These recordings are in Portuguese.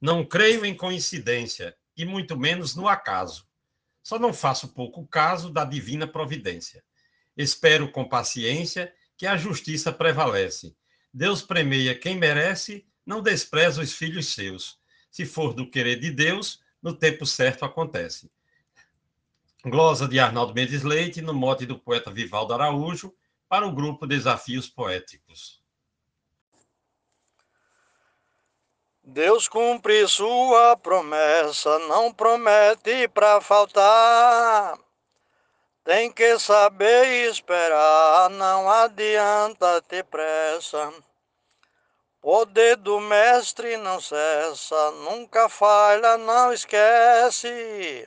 Não creio em coincidência e muito menos no acaso. Só não faço pouco caso da divina providência. Espero com paciência que a justiça prevalece. Deus premeia quem merece, não despreza os filhos seus. Se for do querer de Deus, no tempo certo acontece. Glosa de Arnaldo Mendes Leite, no mote do poeta Vivaldo Araújo, para o grupo Desafios Poéticos. Deus cumpre sua promessa, não promete para faltar. Tem que saber esperar, não adianta ter pressa. Poder do mestre não cessa, nunca falha, não esquece.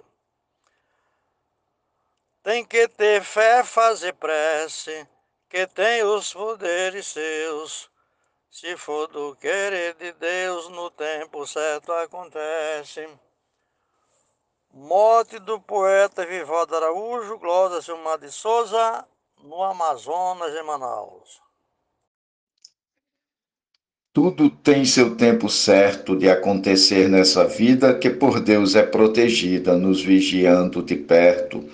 Tem que ter fé, fazer prece, que tem os poderes seus. Se for do querer de Deus, no tempo certo acontece. Morte do poeta Vivaldo Araújo, Glória Silmar de Souza, no Amazonas, em Manaus. Tudo tem seu tempo certo de acontecer nessa vida que por Deus é protegida, nos vigiando de perto.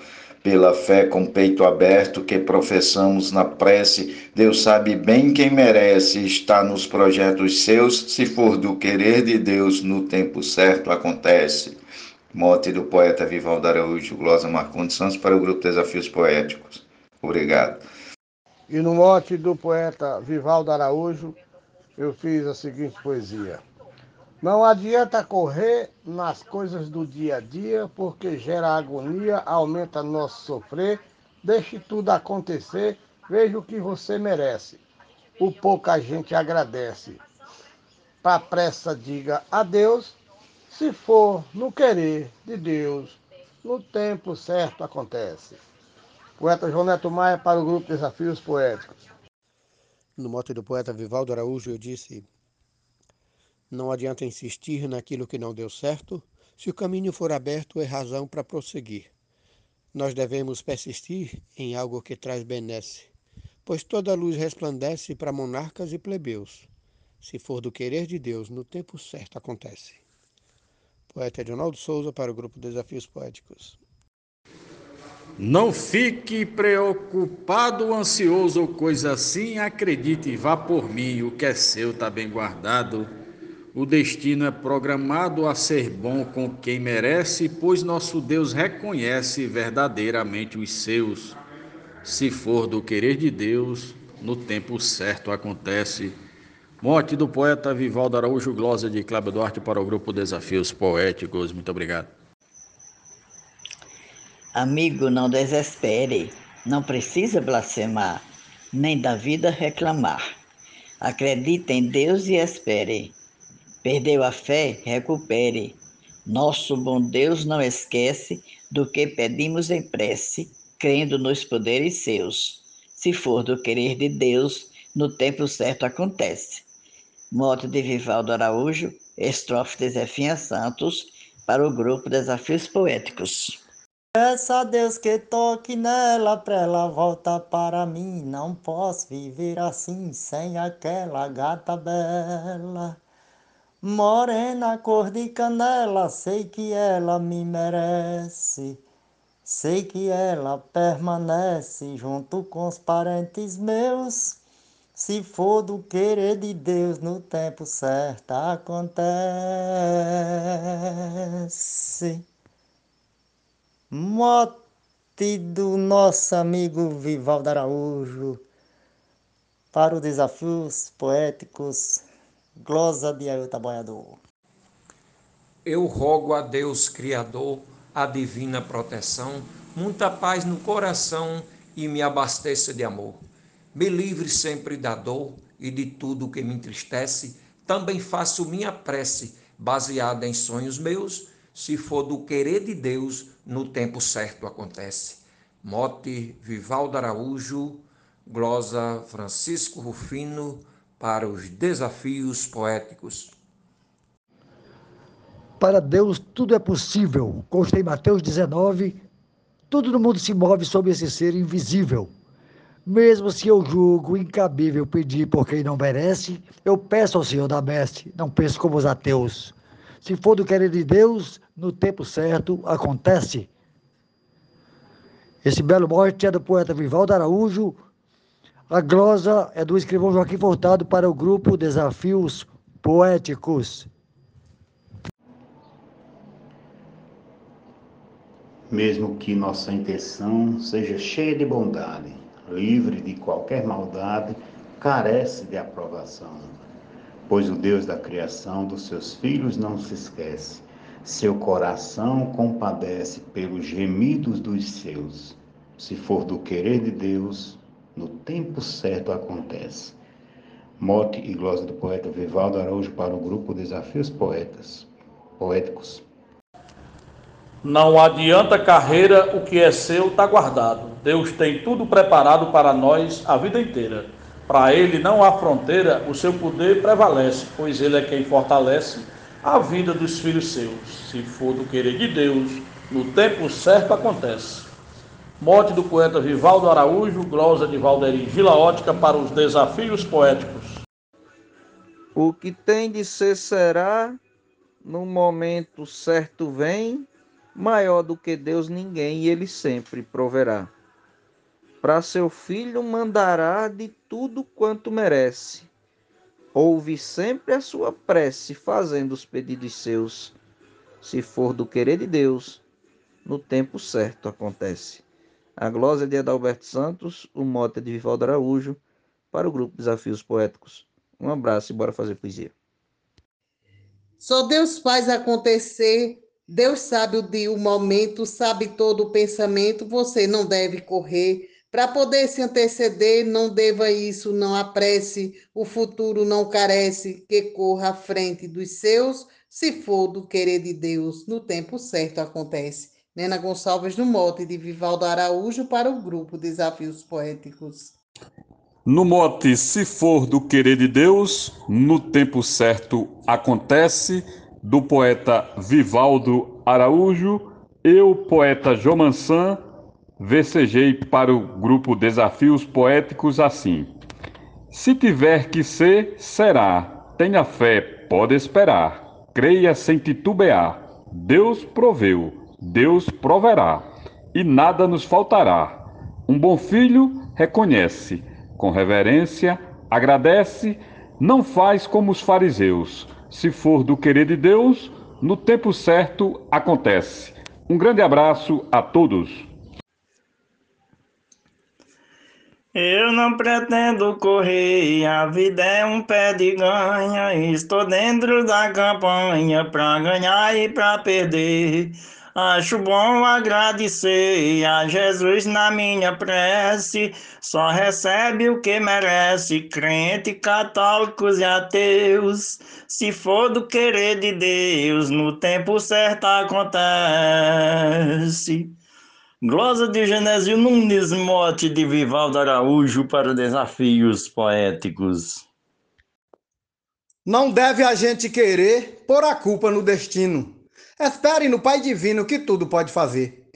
Pela fé com peito aberto que professamos na prece, Deus sabe bem quem merece, está nos projetos seus, se for do querer de Deus, no tempo certo acontece. Mote do poeta Vivaldo Araújo, Glosa Marcondes Santos, para o grupo Desafios Poéticos. Obrigado. E no mote do poeta Vivaldo Araújo, eu fiz a seguinte poesia. Não adianta correr nas coisas do dia a dia, porque gera agonia, aumenta nosso sofrer. Deixe tudo acontecer, veja o que você merece. O pouca gente agradece. Para pressa, diga adeus se for no querer de Deus, no tempo certo acontece. Poeta João Neto Maia para o grupo Desafios Poéticos. No mote do poeta Vivaldo Araújo, eu disse: Não adianta insistir naquilo que não deu certo, se o caminho for aberto, é razão para prosseguir. Nós devemos persistir em algo que traz benesse, pois toda luz resplandece para monarcas e plebeus. Se for do querer de Deus, no tempo certo acontece. Poeta Edinaldo Souza para o grupo Desafios Poéticos. Não fique preocupado, ansioso ou coisa assim, acredite, vá por mim, o que é seu está bem guardado. O destino é programado a ser bom com quem merece, pois nosso Deus reconhece verdadeiramente os seus. Se for do querer de Deus, no tempo certo acontece. Morte do poeta Vivaldo Araújo Glosa de Cláudio Duarte para o grupo Desafios Poéticos. Muito obrigado. Amigo, não desespere. Não precisa blasfemar, nem da vida reclamar. Acredite em Deus e espere. Perdeu a fé? Recupere. Nosso bom Deus não esquece do que pedimos em prece, crendo nos poderes seus. Se for do querer de Deus, no tempo certo acontece. Mote de Vivaldo Araújo, estrofe de Zefinha Santos, para o grupo Desafios Poéticos. Peça a Deus que toque nela pra ela voltar para mim. Não posso viver assim sem aquela gata bela. Morena cor de canela, sei que ela me merece. Sei que ela permanece junto com os parentes meus. Se for do querer de Deus, no tempo certo acontece. Mote do nosso amigo Vivaldo Araújo para os desafios poéticos, glosa de Ailton Boiador. Eu rogo a Deus Criador a divina proteção, muita paz no coração e me abasteça de amor me livre sempre da dor e de tudo que me entristece. Também faço minha prece, baseada em sonhos meus. Se for do querer de Deus, no tempo certo acontece. Mote Vivaldo Araújo, glosa Francisco Rufino, para os desafios poéticos. Para Deus tudo é possível. Consta em Mateus 19, tudo no mundo se move sob esse ser invisível. Mesmo se eu julgo incabível pedir por quem não merece, eu peço ao Senhor da Mestre, não penso como os ateus. Se for do querer de Deus, no tempo certo acontece. Esse belo mote é do poeta Vivaldo Araújo. A glosa é do escrivão Joaquim Furtado para o grupo Desafios Poéticos. Mesmo que nossa intenção seja cheia de bondade, livre de qualquer maldade, carece de aprovação. Pois o Deus da criação dos seus filhos não se esquece. Seu coração compadece pelos gemidos dos seus. Se for do querer de Deus, no tempo certo acontece. Mote e glosa do poeta Vivaldo Araújo para o grupo Desafios Poetas, Poéticos. Não adianta carreira, o que é seu está guardado. Deus tem tudo preparado para nós a vida inteira. Para ele não há fronteira, o seu poder prevalece, pois ele é quem fortalece a vida dos filhos seus. Se for do querer de Deus, no tempo certo acontece. Morte do poeta Vivaldo Araújo, glosa de Valderim Vila Ótica para os desafios poéticos. O que tem de ser será, no momento certo vem, maior do que Deus ninguém, e ele sempre proverá. Para seu filho mandará de tudo quanto merece. Ouve sempre a sua prece, fazendo os pedidos seus. Se for do querer de Deus, no tempo certo acontece. A glosa de Adalberto Santos, o mote de Vivaldo Araújo, para o grupo Desafios Poéticos. Um abraço e bora fazer poesia. Só Deus faz acontecer Deus sabe o dia, o momento, sabe todo o pensamento, você não deve correr. Para poder se anteceder, não deva isso, não apresse, o futuro não carece, que corra à frente dos seus, se for do querer de Deus, no tempo certo acontece. Nena Gonçalves no mote de Vivaldo Araújo para o grupo Desafios Poéticos. No mote, se for do querer de Deus, no tempo certo acontece do poeta Vivaldo Araújo, eu, poeta Jomansan, versejei para o grupo Desafios Poéticos assim: Se tiver que ser, será. Tenha fé, pode esperar. Creia sem titubear. Deus proveu, Deus proverá, e nada nos faltará. Um bom filho reconhece, com reverência, agradece, não faz como os fariseus se for do querer de Deus, no tempo certo acontece. Um grande abraço a todos. Eu não pretendo correr, a vida é um pé de ganha. Estou dentro da campanha pra ganhar e pra perder. Acho bom agradecer a Jesus na minha prece. Só recebe o que merece, crente, católicos e ateus. Se for do querer de Deus, no tempo certo acontece. Glosa de Genésio Nunes, mote de Vivaldo Araújo para desafios poéticos. Não deve a gente querer pôr a culpa no destino Espere no Pai Divino que tudo pode fazer.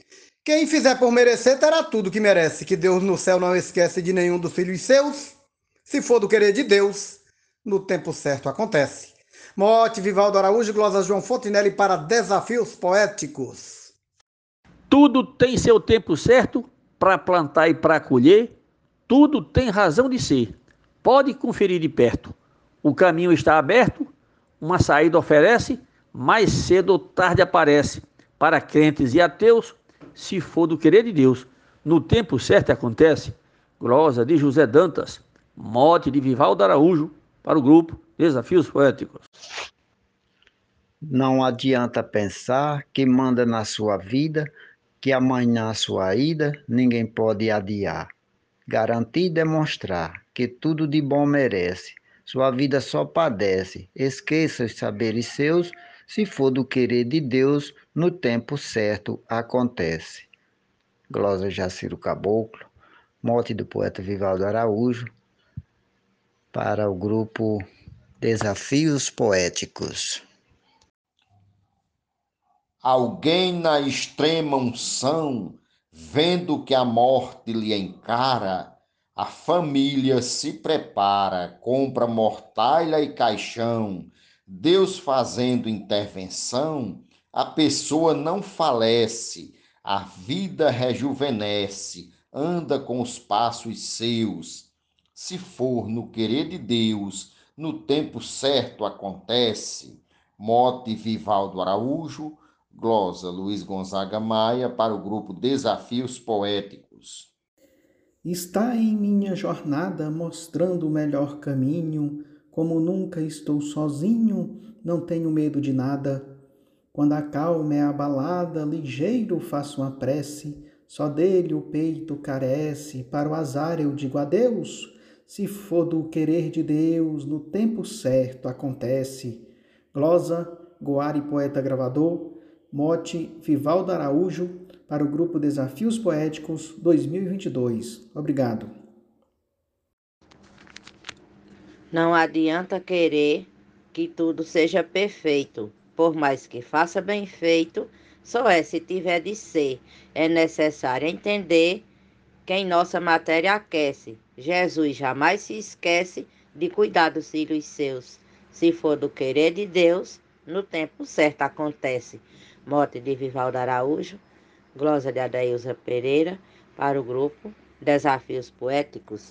Quem fizer por merecer terá tudo que merece, que Deus no céu não esquece de nenhum dos filhos seus. Se for do querer de Deus, no tempo certo acontece. Mote Vivaldo Araújo, Glosa João Fontinelli para Desafios Poéticos. Tudo tem seu tempo certo para plantar e para colher, tudo tem razão de ser. Pode conferir de perto. O caminho está aberto, uma saída oferece mais cedo ou tarde aparece para crentes e ateus, se for do querer de Deus. No tempo certo acontece. Glosa de José Dantas, mote de Vivaldo Araújo, para o grupo Desafios Poéticos. Não adianta pensar que manda na sua vida, que amanhã a sua ida ninguém pode adiar. Garantir e demonstrar que tudo de bom merece, sua vida só padece. Esqueça os saberes seus se for do querer de Deus, no tempo certo acontece. Glosa Jaciro Caboclo, mote do poeta Vivaldo Araújo, para o grupo Desafios Poéticos. Alguém na extrema unção, vendo que a morte lhe encara, a família se prepara, compra mortalha e caixão, Deus fazendo intervenção, a pessoa não falece, a vida rejuvenesce, anda com os passos seus. Se for no querer de Deus, no tempo certo acontece. Mote Vivaldo Araújo, glosa Luiz Gonzaga Maia para o grupo Desafios Poéticos. Está em minha jornada mostrando o melhor caminho, como nunca estou sozinho, não tenho medo de nada. Quando a calma é abalada, ligeiro faço uma prece, só dele o peito carece, para o azar eu digo adeus. Se for do querer de Deus, no tempo certo acontece. Glosa, Goari Poeta Gravador, Mote Vivaldo Araújo, para o grupo Desafios Poéticos 2022. Obrigado. Não adianta querer que tudo seja perfeito por mais que faça bem feito, só é se tiver de ser. É necessário entender quem nossa matéria aquece. Jesus jamais se esquece de cuidar dos filhos seus. Se for do querer de Deus, no tempo certo acontece. Morte de Vivaldo Araújo, glosa de Adailza Pereira, para o grupo Desafios Poéticos.